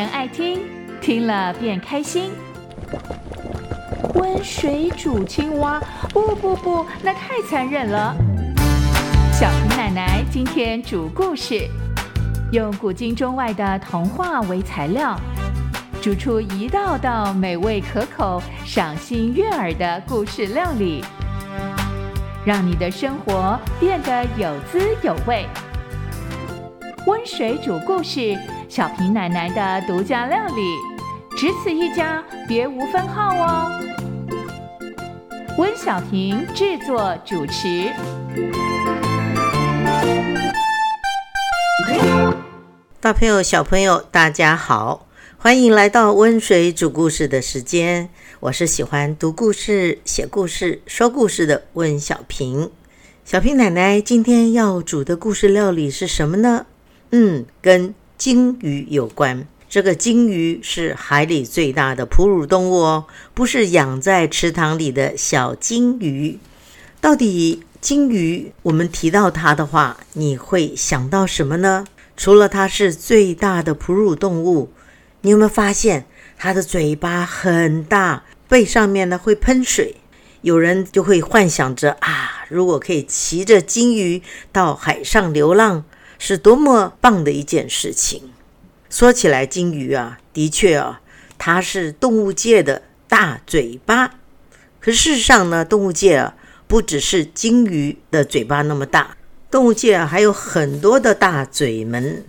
人爱听，听了便开心。温水煮青蛙，不不不，那太残忍了。小平奶奶今天煮故事，用古今中外的童话为材料，煮出一道道美味可口、赏心悦耳的故事料理，让你的生活变得有滋有味。温水煮故事，小平奶奶的独家料理，只此一家，别无分号哦。温小平制作主持。大朋友、小朋友，大家好，欢迎来到温水煮故事的时间。我是喜欢读故事、写故事、说故事的温小平。小平奶奶今天要煮的故事料理是什么呢？嗯，跟鲸鱼有关。这个鲸鱼是海里最大的哺乳动物哦，不是养在池塘里的小金鱼。到底鲸鱼，我们提到它的话，你会想到什么呢？除了它是最大的哺乳动物，你有没有发现它的嘴巴很大，背上面呢会喷水？有人就会幻想着啊，如果可以骑着鲸鱼到海上流浪。是多么棒的一件事情！说起来，金鱼啊，的确啊，它是动物界的大嘴巴。可事实上呢，动物界啊，不只是金鱼的嘴巴那么大，动物界还有很多的大嘴们。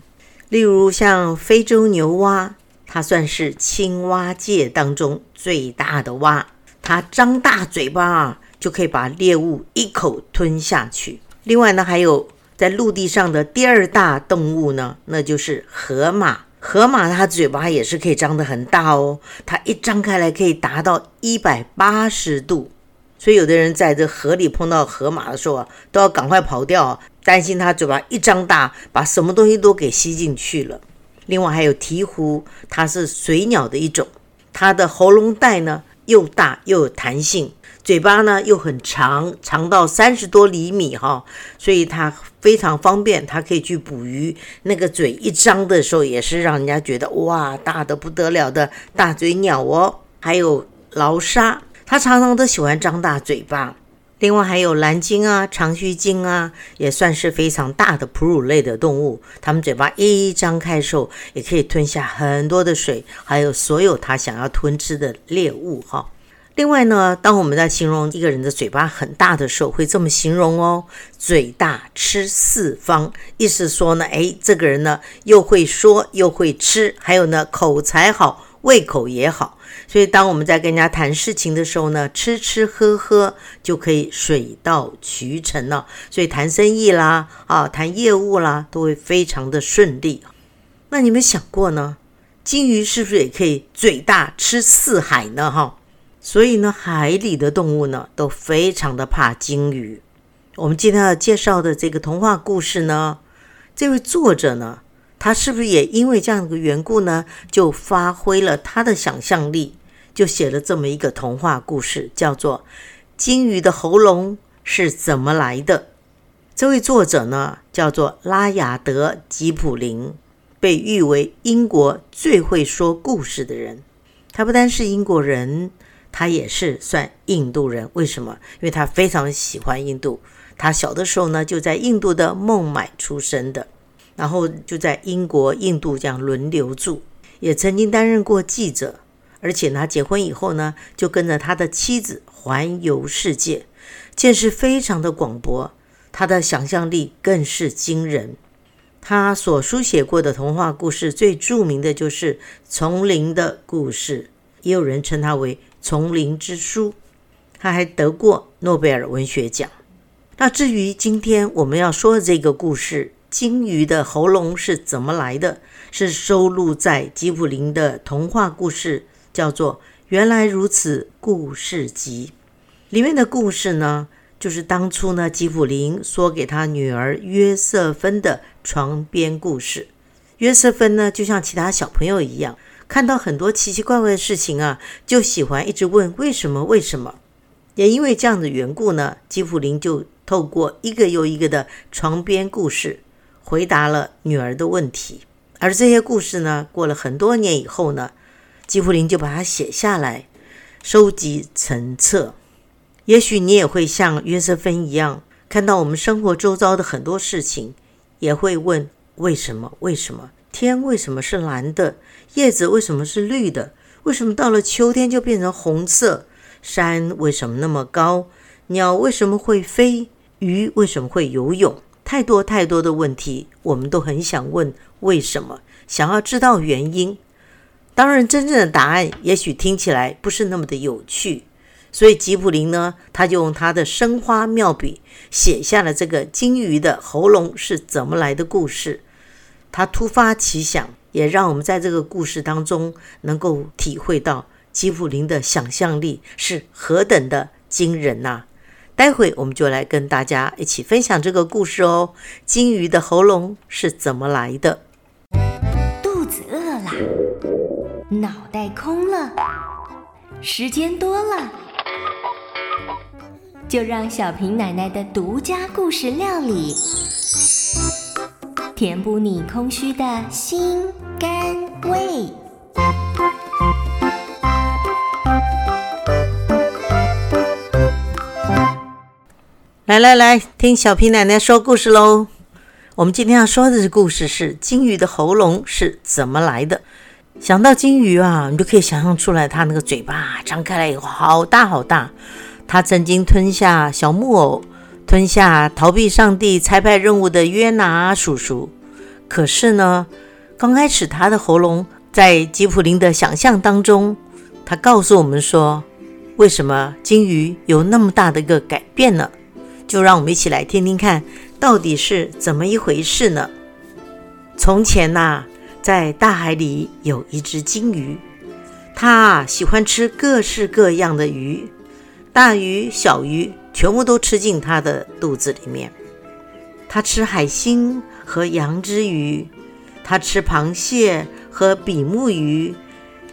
例如像非洲牛蛙，它算是青蛙界当中最大的蛙，它张大嘴巴啊，就可以把猎物一口吞下去。另外呢，还有。在陆地上的第二大动物呢，那就是河马。河马它嘴巴也是可以张得很大哦，它一张开来可以达到一百八十度。所以有的人在这河里碰到河马的时候啊，都要赶快跑掉，担心它嘴巴一张大，把什么东西都给吸进去了。另外还有鹈鹕，它是水鸟的一种，它的喉咙带呢又大又有弹性。嘴巴呢又很长，长到三十多厘米哈，所以它非常方便，它可以去捕鱼。那个嘴一张的时候，也是让人家觉得哇，大的不得了的大嘴鸟哦。还有劳沙，它常常都喜欢张大嘴巴。另外还有蓝鲸啊、长须鲸啊，也算是非常大的哺乳类的动物。它们嘴巴一张开的时候，也可以吞下很多的水，还有所有它想要吞吃的猎物哈。另外呢，当我们在形容一个人的嘴巴很大的时候，会这么形容哦：嘴大吃四方。意思说呢，哎，这个人呢又会说又会吃，还有呢口才好，胃口也好。所以当我们在跟人家谈事情的时候呢，吃吃喝喝就可以水到渠成了。所以谈生意啦，啊，谈业务啦，都会非常的顺利。那你们想过呢？金鱼是不是也可以嘴大吃四海呢？哈？所以呢，海里的动物呢都非常的怕鲸鱼。我们今天要介绍的这个童话故事呢，这位作者呢，他是不是也因为这样的缘故呢，就发挥了他的想象力，就写了这么一个童话故事，叫做《鲸鱼的喉咙是怎么来的》。这位作者呢，叫做拉雅德·吉普林，被誉为英国最会说故事的人。他不单是英国人。他也是算印度人，为什么？因为他非常喜欢印度。他小的时候呢，就在印度的孟买出生的，然后就在英国、印度这样轮流住，也曾经担任过记者。而且他结婚以后呢，就跟着他的妻子环游世界，见识非常的广博。他的想象力更是惊人。他所书写过的童话故事，最著名的就是《丛林的故事》，也有人称他为。《丛林之书》，他还得过诺贝尔文学奖。那至于今天我们要说的这个故事，《鲸鱼的喉咙是怎么来的》，是收录在吉普林的童话故事，叫做《原来如此故事集》里面的故事呢，就是当初呢吉普林说给他女儿约瑟芬的床边故事。约瑟芬呢，就像其他小朋友一样。看到很多奇奇怪怪的事情啊，就喜欢一直问为什么？为什么？也因为这样的缘故呢，吉普林就透过一个又一个的床边故事，回答了女儿的问题。而这些故事呢，过了很多年以后呢，吉普林就把它写下来，收集成册。也许你也会像约瑟芬一样，看到我们生活周遭的很多事情，也会问为什么？为什么天为什么是蓝的？叶子为什么是绿的？为什么到了秋天就变成红色？山为什么那么高？鸟为什么会飞？鱼为什么会游泳？太多太多的问题，我们都很想问为什么，想要知道原因。当然，真正的答案也许听起来不是那么的有趣。所以吉普林呢，他就用他的生花妙笔写下了这个金鱼的喉咙是怎么来的故事。他突发奇想，也让我们在这个故事当中能够体会到吉普林的想象力是何等的惊人呐！待会我们就来跟大家一起分享这个故事哦。金鱼的喉咙是怎么来的？肚子饿了，脑袋空了，时间多了。就让小平奶奶的独家故事料理，填补你空虚的心肝胃。来来来，听小皮奶奶说故事喽！我们今天要说的故事是金鱼的喉咙是怎么来的。想到金鱼啊，你就可以想象出来，它那个嘴巴张开来以后，好大好大。它曾经吞下小木偶，吞下逃避上帝差派任务的约拿叔叔。可是呢，刚开始他的喉咙在吉普林的想象当中，他告诉我们说，为什么金鱼有那么大的一个改变呢？就让我们一起来听听看，到底是怎么一回事呢？从前呐，在大海里有一只金鱼，它喜欢吃各式各样的鱼。大鱼小鱼全部都吃进它的肚子里面。它吃海星和羊脂鱼，它吃螃蟹和比目鱼，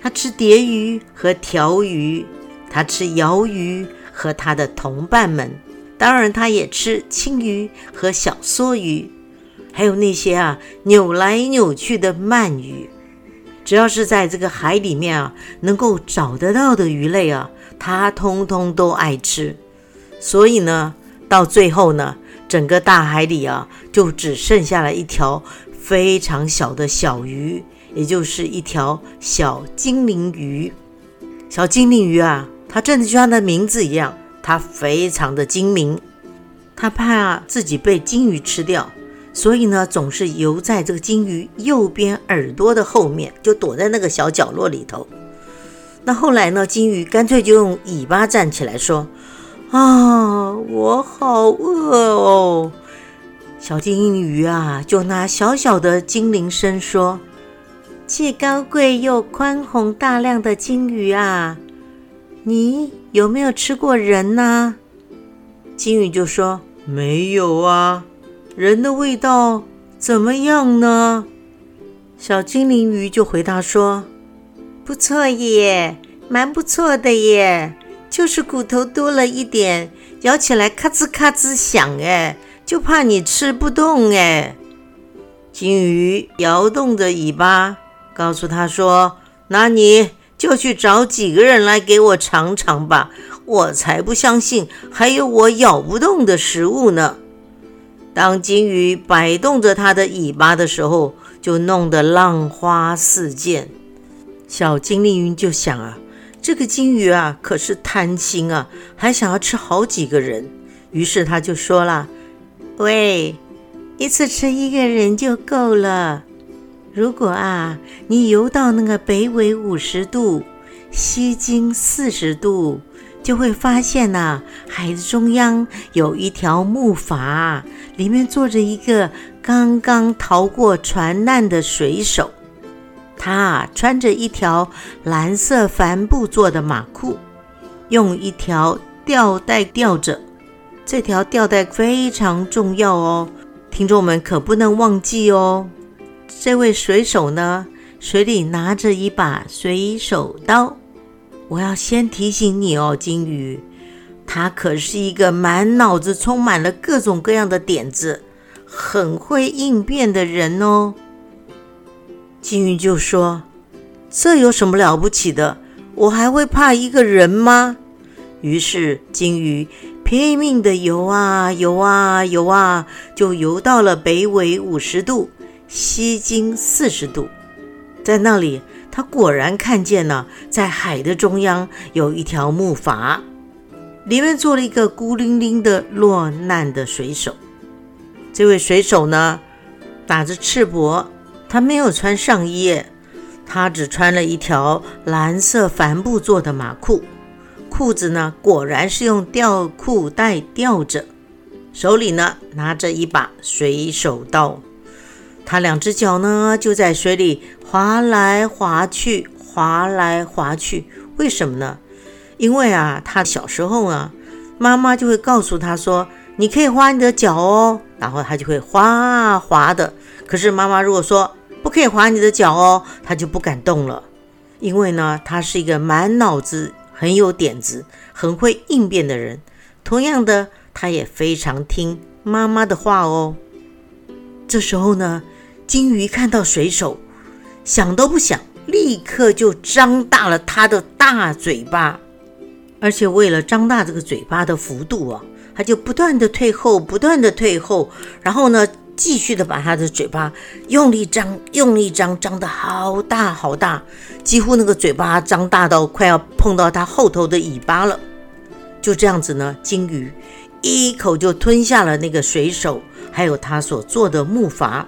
它吃蝶鱼和条鱼，它吃鳐鱼和它的同伴们。当然，它也吃青鱼和小梭鱼，还有那些啊扭来扭去的鳗鱼。只要是在这个海里面啊，能够找得到的鱼类啊。他通通都爱吃，所以呢，到最后呢，整个大海里啊，就只剩下了一条非常小的小鱼，也就是一条小精灵鱼。小精灵鱼啊，它真的就像它的名字一样，它非常的精明。它怕自己被金鱼吃掉，所以呢，总是游在这个金鱼右边耳朵的后面，就躲在那个小角落里头。那后来呢？金鱼干脆就用尾巴站起来说：“啊，我好饿哦！”小金鱼啊，就拿小小的精灵声说：“既高贵又宽宏大量的金鱼啊，你有没有吃过人呢？”金鱼就说：“没有啊，人的味道怎么样呢？”小精灵鱼就回答说。不错耶，蛮不错的耶，就是骨头多了一点，咬起来咔吱咔吱响哎，就怕你吃不动哎。金鱼摇动着尾巴，告诉他说：“那你就去找几个人来给我尝尝吧，我才不相信还有我咬不动的食物呢。”当金鱼摆动着它的尾巴的时候，就弄得浪花四溅。小精灵鱼就想啊，这个金鱼啊可是贪心啊，还想要吃好几个人。于是他就说了：“喂，一次吃一个人就够了。如果啊，你游到那个北纬五十度、西经四十度，就会发现呐，海的中央有一条木筏，里面坐着一个刚刚逃过船难的水手。”他穿着一条蓝色帆布做的马裤，用一条吊带吊着。这条吊带非常重要哦，听众们可不能忘记哦。这位水手呢，水里拿着一把水手刀。我要先提醒你哦，金鱼，他可是一个满脑子充满了各种各样的点子，很会应变的人哦。金鱼就说：“这有什么了不起的？我还会怕一个人吗？”于是金鱼拼命的游啊游啊游啊，就游到了北纬五十度、西经四十度，在那里，他果然看见了，在海的中央有一条木筏，里面坐了一个孤零零的落难的水手。这位水手呢，打着赤膊，他没有穿上衣，他只穿了一条蓝色帆布做的马裤。裤子呢，果然是用吊裤带吊着，手里呢拿着一把水手刀，他两只脚呢就在水里划来划去，划来划去。为什么呢？因为啊，他小时候啊，妈妈就会告诉他说：“你可以划你的脚哦。”然后他就会划啊划的。可是妈妈如果说不可以划你的脚哦，他就不敢动了，因为呢，他是一个满脑子。很有点子、很会应变的人，同样的，他也非常听妈妈的话哦。这时候呢，金鱼看到水手，想都不想，立刻就张大了他的大嘴巴，而且为了张大这个嘴巴的幅度啊，他就不断的退后，不断的退后，然后呢。继续的把他的嘴巴用力张，用力张，张得好大好大，几乎那个嘴巴张大到快要碰到他后头的尾巴了。就这样子呢，金鱼一口就吞下了那个水手，还有他所做的木筏，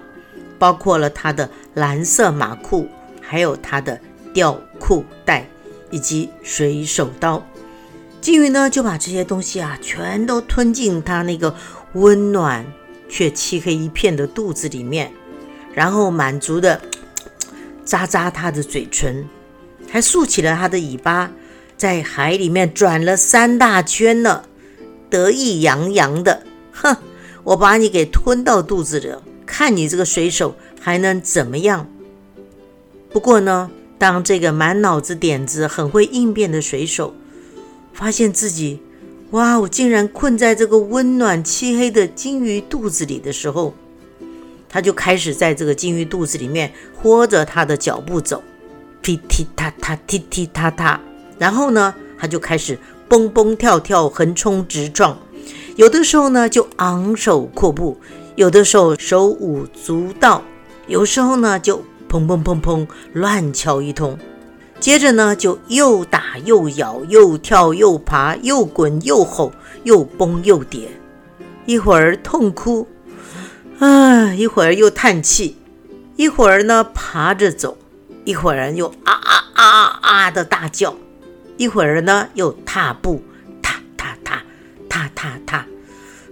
包括了他的蓝色马裤，还有他的吊裤带以及水手刀。金鱼呢就把这些东西啊全都吞进他那个温暖。却漆黑一片的肚子里面，然后满足的咂咂他的嘴唇，还竖起了他的尾巴，在海里面转了三大圈呢，得意洋洋的，哼，我把你给吞到肚子里，看你这个水手还能怎么样？不过呢，当这个满脑子点子、很会应变的水手发现自己。哇！我竟然困在这个温暖漆黑的金鱼肚子里的时候，他就开始在这个金鱼肚子里面拖着他的脚步走，踢踢踏踏，踢踢踏踏。然后呢，他就开始蹦蹦跳跳，横冲直撞。有的时候呢，就昂首阔步；有的时候手舞足蹈；有时候呢，就砰砰砰砰乱敲一通。接着呢，就又打又咬，又跳又爬，又滚又吼，又蹦又跌，一会儿痛哭，啊，一会儿又叹气，一会儿呢爬着走，一会儿又啊啊啊啊的大叫，一会儿呢又踏步，踏踏踏，踏踏踏，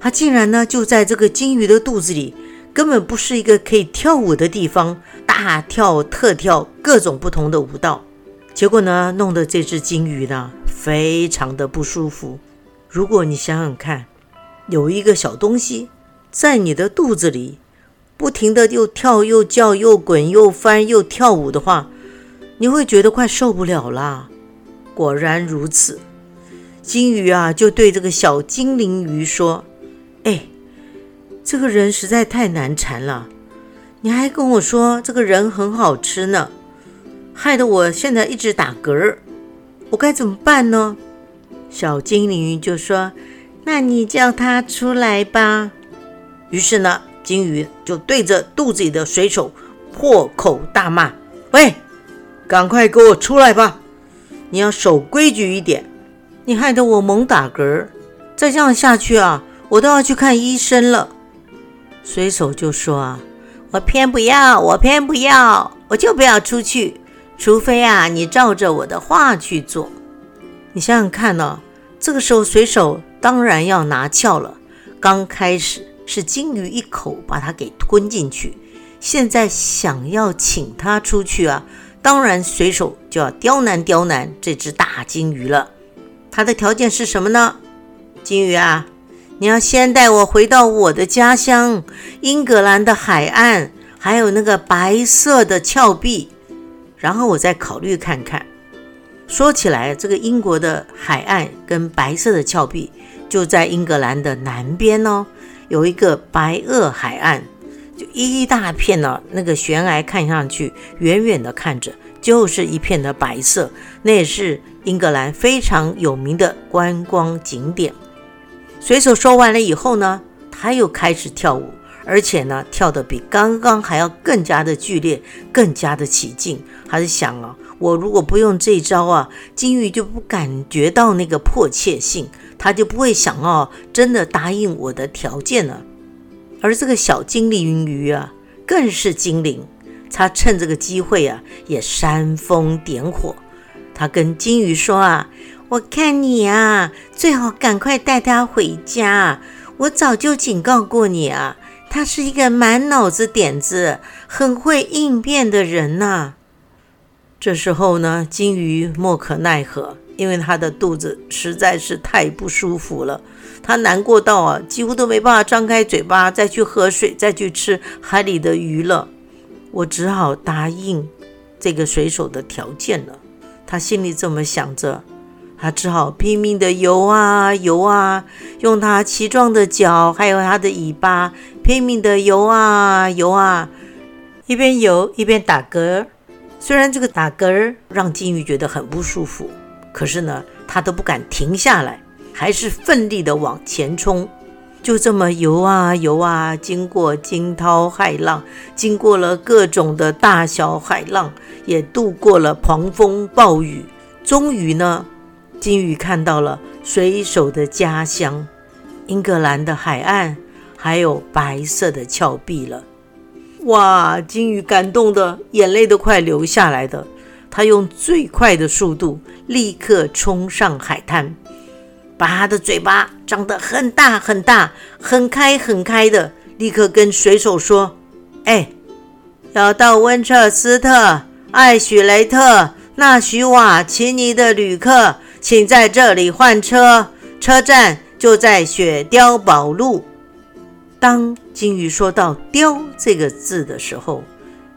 他竟然呢就在这个金鱼的肚子里，根本不是一个可以跳舞的地方，大跳特跳各种不同的舞蹈。结果呢，弄得这只金鱼呢非常的不舒服。如果你想想看，有一个小东西在你的肚子里，不停的又跳又叫又滚又翻又跳舞的话，你会觉得快受不了啦。果然如此，金鱼啊就对这个小精灵鱼说：“哎，这个人实在太难缠了，你还跟我说这个人很好吃呢。”害得我现在一直打嗝，我该怎么办呢？小精灵鱼就说：“那你叫他出来吧。”于是呢，金鱼就对着肚子里的水手破口大骂：“喂，赶快给我出来吧！你要守规矩一点，你害得我猛打嗝，再这样下去啊，我都要去看医生了。”水手就说：“啊，我偏不要，我偏不要，我就不要出去。”除非啊，你照着我的话去做。你想想看呢，这个时候水手当然要拿翘了。刚开始是金鱼一口把它给吞进去，现在想要请它出去啊，当然水手就要刁难刁难这只大金鱼了。它的条件是什么呢？金鱼啊，你要先带我回到我的家乡英格兰的海岸，还有那个白色的峭壁。然后我再考虑看看。说起来，这个英国的海岸跟白色的峭壁就在英格兰的南边哦，有一个白垩海岸。就一大片呢，那个悬崖看上去，远远的看着就是一片的白色，那也是英格兰非常有名的观光景点。水手说完了以后呢，他又开始跳舞，而且呢，跳得比刚刚还要更加的剧烈，更加的起劲。他是想啊，我如果不用这招啊，金鱼就不感觉到那个迫切性，他就不会想要真的答应我的条件了。而这个小精灵鱼啊，更是精灵，他趁这个机会啊，也煽风点火。他跟金鱼说啊。我看你啊，最好赶快带他回家。我早就警告过你啊，他是一个满脑子点子、很会应变的人呐。这时候呢，金鱼莫可奈何，因为他的肚子实在是太不舒服了，他难过到啊，几乎都没办法张开嘴巴再去喝水、再去吃海里的鱼了。我只好答应这个水手的条件了。他心里这么想着。他只好拼命的游啊游啊，用他奇壮的脚，还有他的尾巴，拼命的游啊游啊，一边游一边打嗝。虽然这个打嗝让金鱼觉得很不舒服，可是呢，他都不敢停下来，还是奋力的往前冲。就这么游啊游啊，经过惊涛骇浪，经过了各种的大小海浪，也度过了狂风暴雨，终于呢。金鱼看到了水手的家乡，英格兰的海岸，还有白色的峭壁了。哇！金鱼感动的眼泪都快流下来的。他用最快的速度立刻冲上海滩，把他的嘴巴张得很大很大、很开很开的，立刻跟水手说：“哎，要到温彻斯特、艾许雷特、纳许瓦奇尼的旅客。”请在这里换车，车站就在雪雕堡路。当金鱼说到“雕”这个字的时候，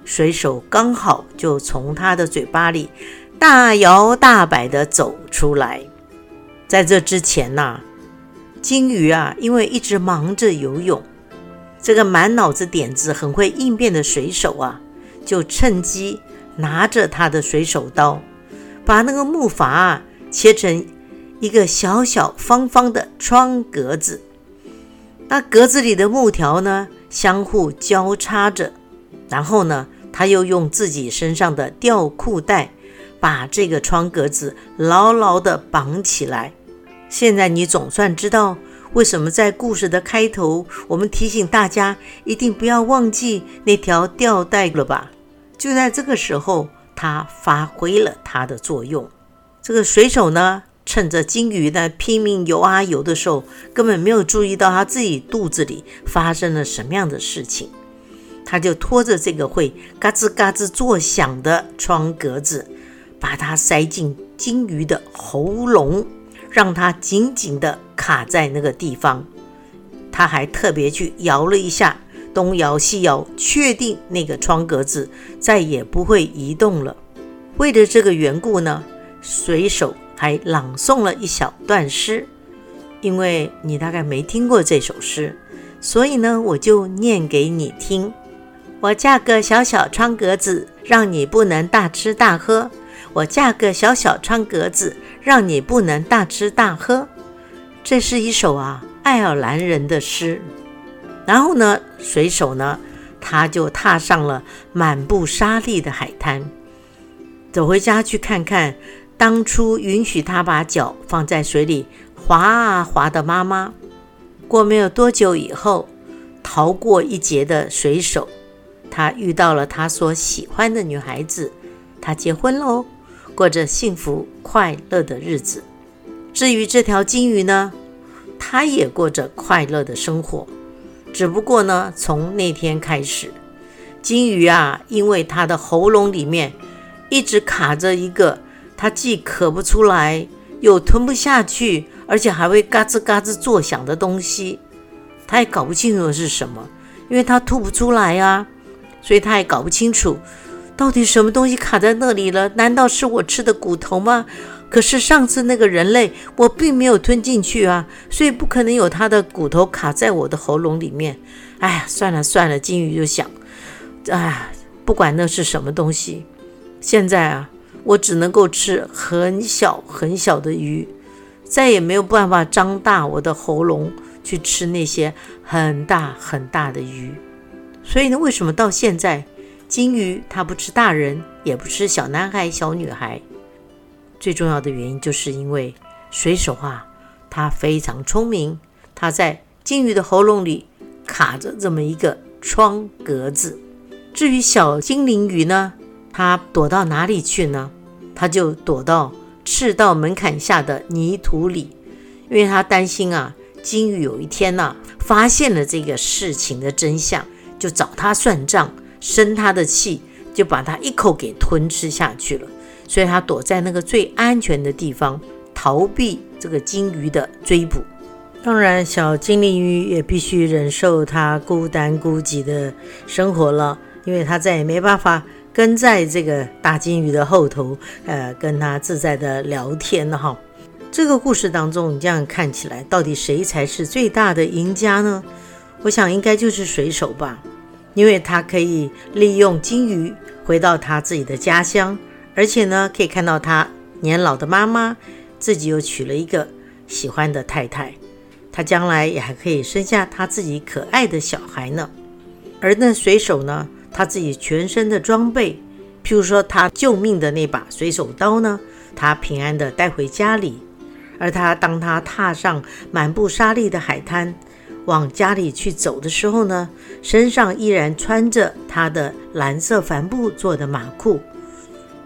水手刚好就从他的嘴巴里大摇大摆地走出来。在这之前呐，金鱼啊，因为一直忙着游泳，这个满脑子点子、很会应变的水手啊，就趁机拿着他的水手刀，把那个木筏。切成一个小小方方的窗格子，那格子里的木条呢，相互交叉着。然后呢，他又用自己身上的吊裤带把这个窗格子牢牢地绑起来。现在你总算知道为什么在故事的开头，我们提醒大家一定不要忘记那条吊带了吧？就在这个时候，它发挥了它的作用。这个水手呢，趁着金鱼呢拼命游啊游的时候，根本没有注意到他自己肚子里发生了什么样的事情。他就拖着这个会嘎吱嘎吱作响的窗格子，把它塞进金鱼的喉咙，让它紧紧地卡在那个地方。他还特别去摇了一下，东摇西摇，确定那个窗格子再也不会移动了。为了这个缘故呢。水手还朗诵了一小段诗，因为你大概没听过这首诗，所以呢，我就念给你听。我架个小小窗格子，让你不能大吃大喝。我架个小小窗格子，让你不能大吃大喝。这是一首啊爱尔兰人的诗。然后呢，水手呢，他就踏上了满布沙砾的海滩，走回家去看看。当初允许他把脚放在水里滑啊滑的妈妈，过没有多久以后，逃过一劫的水手，他遇到了他所喜欢的女孩子，他结婚喽，过着幸福快乐的日子。至于这条金鱼呢，它也过着快乐的生活，只不过呢，从那天开始，金鱼啊，因为它的喉咙里面一直卡着一个。它既咳不出来，又吞不下去，而且还会嘎吱嘎吱作响的东西，它也搞不清楚是什么，因为它吐不出来啊，所以它也搞不清楚到底什么东西卡在那里了。难道是我吃的骨头吗？可是上次那个人类我并没有吞进去啊，所以不可能有他的骨头卡在我的喉咙里面。哎呀，算了算了，金鱼就想，哎，不管那是什么东西，现在啊，我只能够吃很小很小的鱼，再也没有办法张大我的喉咙去吃那些很大很大的鱼。所以呢，为什么到现在金鱼它不吃大人，也不吃小男孩、小女孩？最重要的原因就是因为水手啊，他非常聪明，他在金鱼的喉咙里。卡着这么一个窗格子。至于小精灵鱼呢，他躲到哪里去呢？他就躲到赤道门槛下的泥土里，因为他担心啊，金鱼有一天呢发现了这个事情的真相，就找他算账，生他的气，就把他一口给吞吃下去了。所以他躲在那个最安全的地方，逃避这个金鱼的追捕。当然，小精灵鱼也必须忍受它孤单孤寂的生活了，因为它再也没办法跟在这个大金鱼的后头，呃，跟它自在的聊天哈。这个故事当中，你这样看起来，到底谁才是最大的赢家呢？我想应该就是水手吧，因为他可以利用金鱼回到他自己的家乡，而且呢，可以看到他年老的妈妈，自己又娶了一个喜欢的太太。他将来也还可以生下他自己可爱的小孩呢。而那水手呢，他自己全身的装备，譬如说他救命的那把水手刀呢，他平安的带回家里。而他当他踏上满布沙砾的海滩，往家里去走的时候呢，身上依然穿着他的蓝色帆布做的马裤，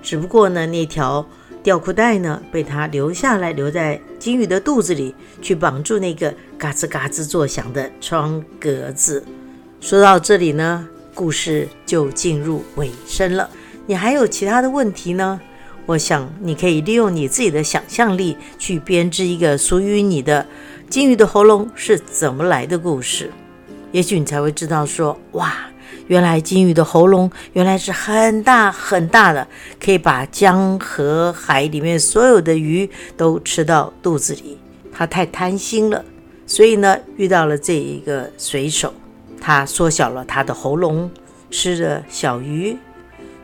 只不过呢，那条。吊裤带呢，被他留下来，留在金鱼的肚子里，去绑住那个嘎吱嘎吱作响的窗格子。说到这里呢，故事就进入尾声了。你还有其他的问题呢？我想你可以利用你自己的想象力，去编织一个属于你的金鱼的喉咙是怎么来的故事。也许你才会知道，说哇。原来金鱼的喉咙原来是很大很大的，可以把江河海里面所有的鱼都吃到肚子里。它太贪心了，所以呢，遇到了这一个水手，他缩小了他的喉咙，吃着小鱼。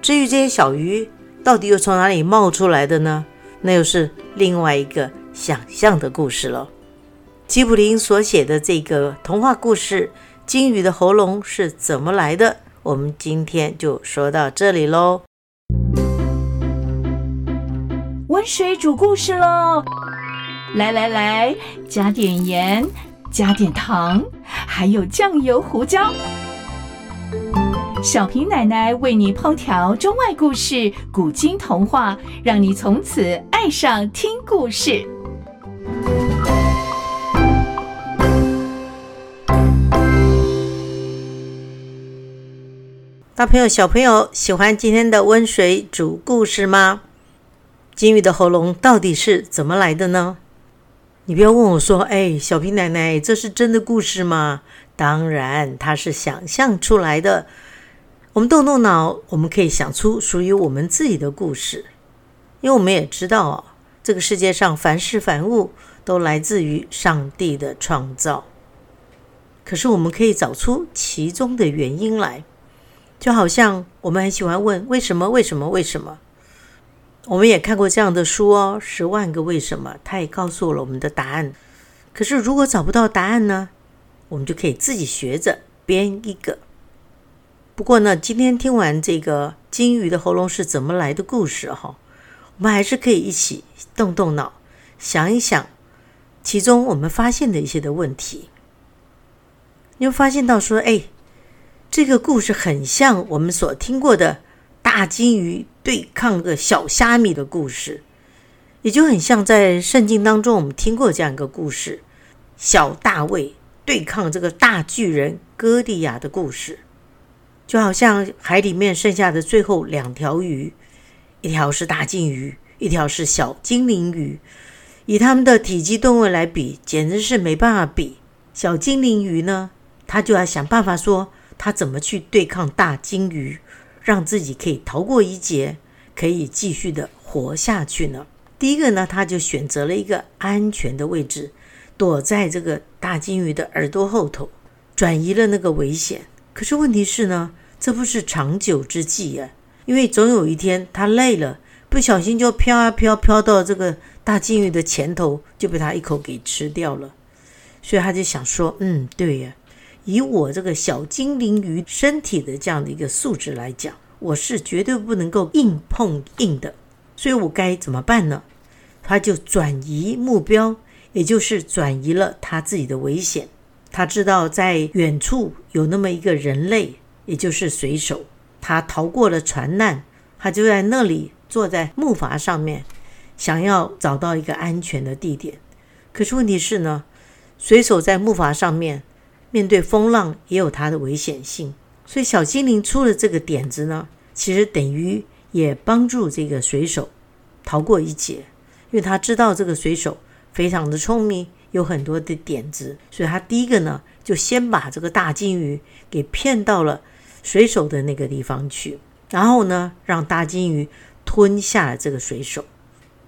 至于这些小鱼到底又从哪里冒出来的呢？那又是另外一个想象的故事了。吉卜林所写的这个童话故事。金鱼的喉咙是怎么来的？我们今天就说到这里喽。温水煮故事喽！来来来，加点盐，加点糖，还有酱油、胡椒。小平奶奶为你烹调中外故事、古今童话，让你从此爱上听故事。大朋友、小朋友，喜欢今天的温水煮故事吗？金鱼的喉咙到底是怎么来的呢？你不要问我说：“哎，小平奶奶，这是真的故事吗？”当然，它是想象出来的。我们动动脑，我们可以想出属于我们自己的故事。因为我们也知道，这个世界上凡事凡物都来自于上帝的创造。可是，我们可以找出其中的原因来。就好像我们很喜欢问为什么为什么为什么，我们也看过这样的书哦，《十万个为什么》，它也告诉了我们的答案。可是如果找不到答案呢，我们就可以自己学着编一个。不过呢，今天听完这个金鱼的喉咙是怎么来的故事哈，我们还是可以一起动动脑，想一想其中我们发现的一些的问题。你会发现到说，哎。这个故事很像我们所听过的大金鱼对抗个小虾米的故事，也就很像在圣经当中我们听过这样一个故事：小大卫对抗这个大巨人哥利亚的故事。就好像海里面剩下的最后两条鱼，一条是大金鱼，一条是小精灵鱼。以它们的体积吨位来比，简直是没办法比。小精灵鱼呢，它就要想办法说。他怎么去对抗大金鱼，让自己可以逃过一劫，可以继续的活下去呢？第一个呢，他就选择了一个安全的位置，躲在这个大金鱼的耳朵后头，转移了那个危险。可是问题是呢，这不是长久之计啊，因为总有一天他累了，不小心就飘啊飘，飘到这个大金鱼的前头，就被他一口给吃掉了。所以他就想说，嗯，对呀，以我这个小精灵鱼身体的这样的一个素质来讲，我是绝对不能够硬碰硬的。所以我该怎么办呢？他就转移目标，也就是转移了他自己的危险。他知道在远处有那么一个人类，也就是水手，他逃过了船难，他就在那里坐在木筏上面，想要找到一个安全的地点。可是问题是呢，水手在木筏上面面对风浪也有它的危险性，所以小精灵出了这个点子呢，其实等于也帮助这个水手逃过一劫，因为他知道这个水手非常的聪明。有很多的点子，所以他第一个呢，就先把这个大金鱼给骗到了水手的那个地方去，然后呢，让大金鱼吞下了这个水手，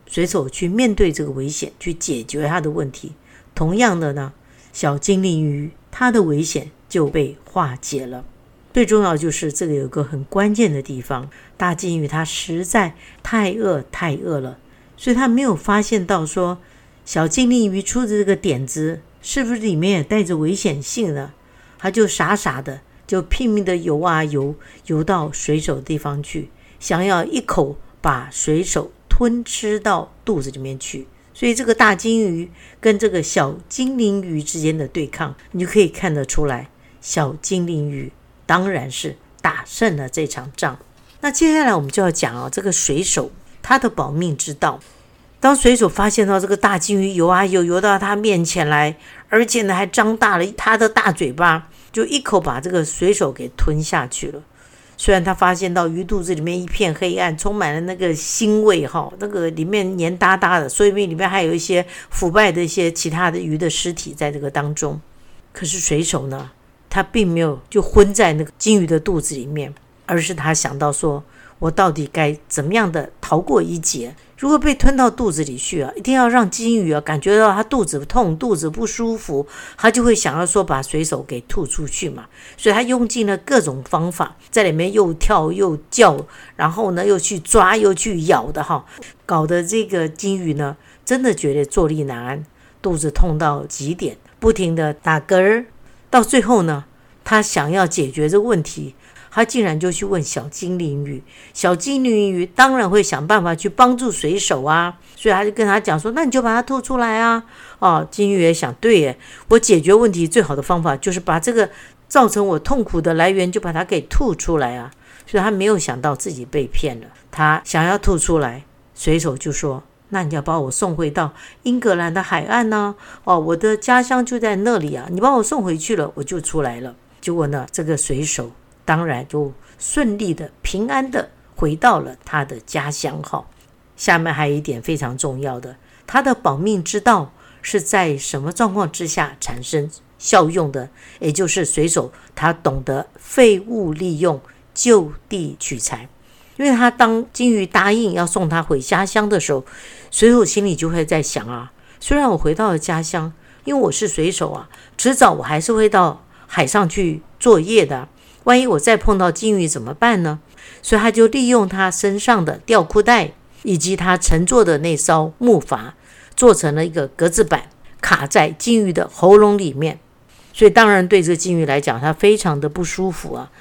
水手去面对这个危险，去解决他的问题。同样的呢，小精灵鱼它的危险就被化解了。最重要就是这个有个很关键的地方，大金鱼它实在太饿太饿了，所以它没有发现到说。小精灵鱼出的这个点子，是不是里面也带着危险性呢？他就傻傻的，就拼命的游啊游，游到水手的地方去，想要一口把水手吞吃到肚子里面去。所以这个大金鱼跟这个小精灵鱼之间的对抗，你就可以看得出来，小精灵鱼当然是打胜了这场仗。那接下来我们就要讲啊，这个水手他的保命之道。当水手发现到这个大金鱼游啊游，游到他面前来，而且呢还张大了他的大嘴巴，就一口把这个水手给吞下去了。虽然他发现到鱼肚子里面一片黑暗，充满了那个腥味，哈，那个里面黏哒哒的，所以里面还有一些腐败的一些其他的鱼的尸体在这个当中。可是水手呢，他并没有就昏在那个金鱼的肚子里面，而是他想到说。我到底该怎么样的逃过一劫？如果被吞到肚子里去啊，一定要让金鱼啊感觉到它肚子痛、肚子不舒服，它就会想要说把水手给吐出去嘛。所以它用尽了各种方法，在里面又跳又叫，然后呢又去抓又去咬的哈，搞得这个金鱼呢真的觉得坐立难安，肚子痛到极点，不停的打嗝儿。到最后呢，他想要解决这个问题。他竟然就去问小精灵鱼，小精灵鱼当然会想办法去帮助水手啊，所以他就跟他讲说：“那你就把它吐出来啊！”哦，金鱼也想，对耶，我解决问题最好的方法就是把这个造成我痛苦的来源就把它给吐出来啊！所以他没有想到自己被骗了，他想要吐出来，水手就说：“那你要把我送回到英格兰的海岸呢？哦，我的家乡就在那里啊！你把我送回去了，我就出来了。”结果呢，这个水手。当然就顺利的、平安的回到了他的家乡。哈，下面还有一点非常重要的，他的保命之道是在什么状况之下产生效用的？也就是水手他懂得废物利用、就地取材。因为他当金鱼答应要送他回家乡的时候，水手心里就会在想啊，虽然我回到了家乡，因为我是水手啊，迟早我还是会到海上去作业的。万一我再碰到金鱼怎么办呢？所以他就利用他身上的吊裤带，以及他乘坐的那艘木筏，做成了一个格子板，卡在金鱼的喉咙里面。所以当然对这个金鱼来讲，它非常的不舒服啊。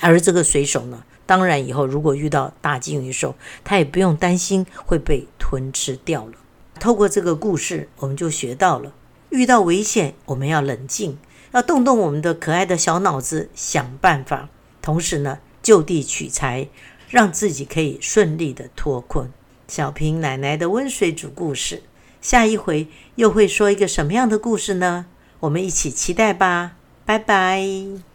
而这个水手呢，当然以后如果遇到大金鱼兽，他也不用担心会被吞吃掉了。透过这个故事，我们就学到了，遇到危险我们要冷静。要动动我们的可爱的小脑子，想办法，同时呢，就地取材，让自己可以顺利的脱困。小平奶奶的温水煮故事，下一回又会说一个什么样的故事呢？我们一起期待吧，拜拜。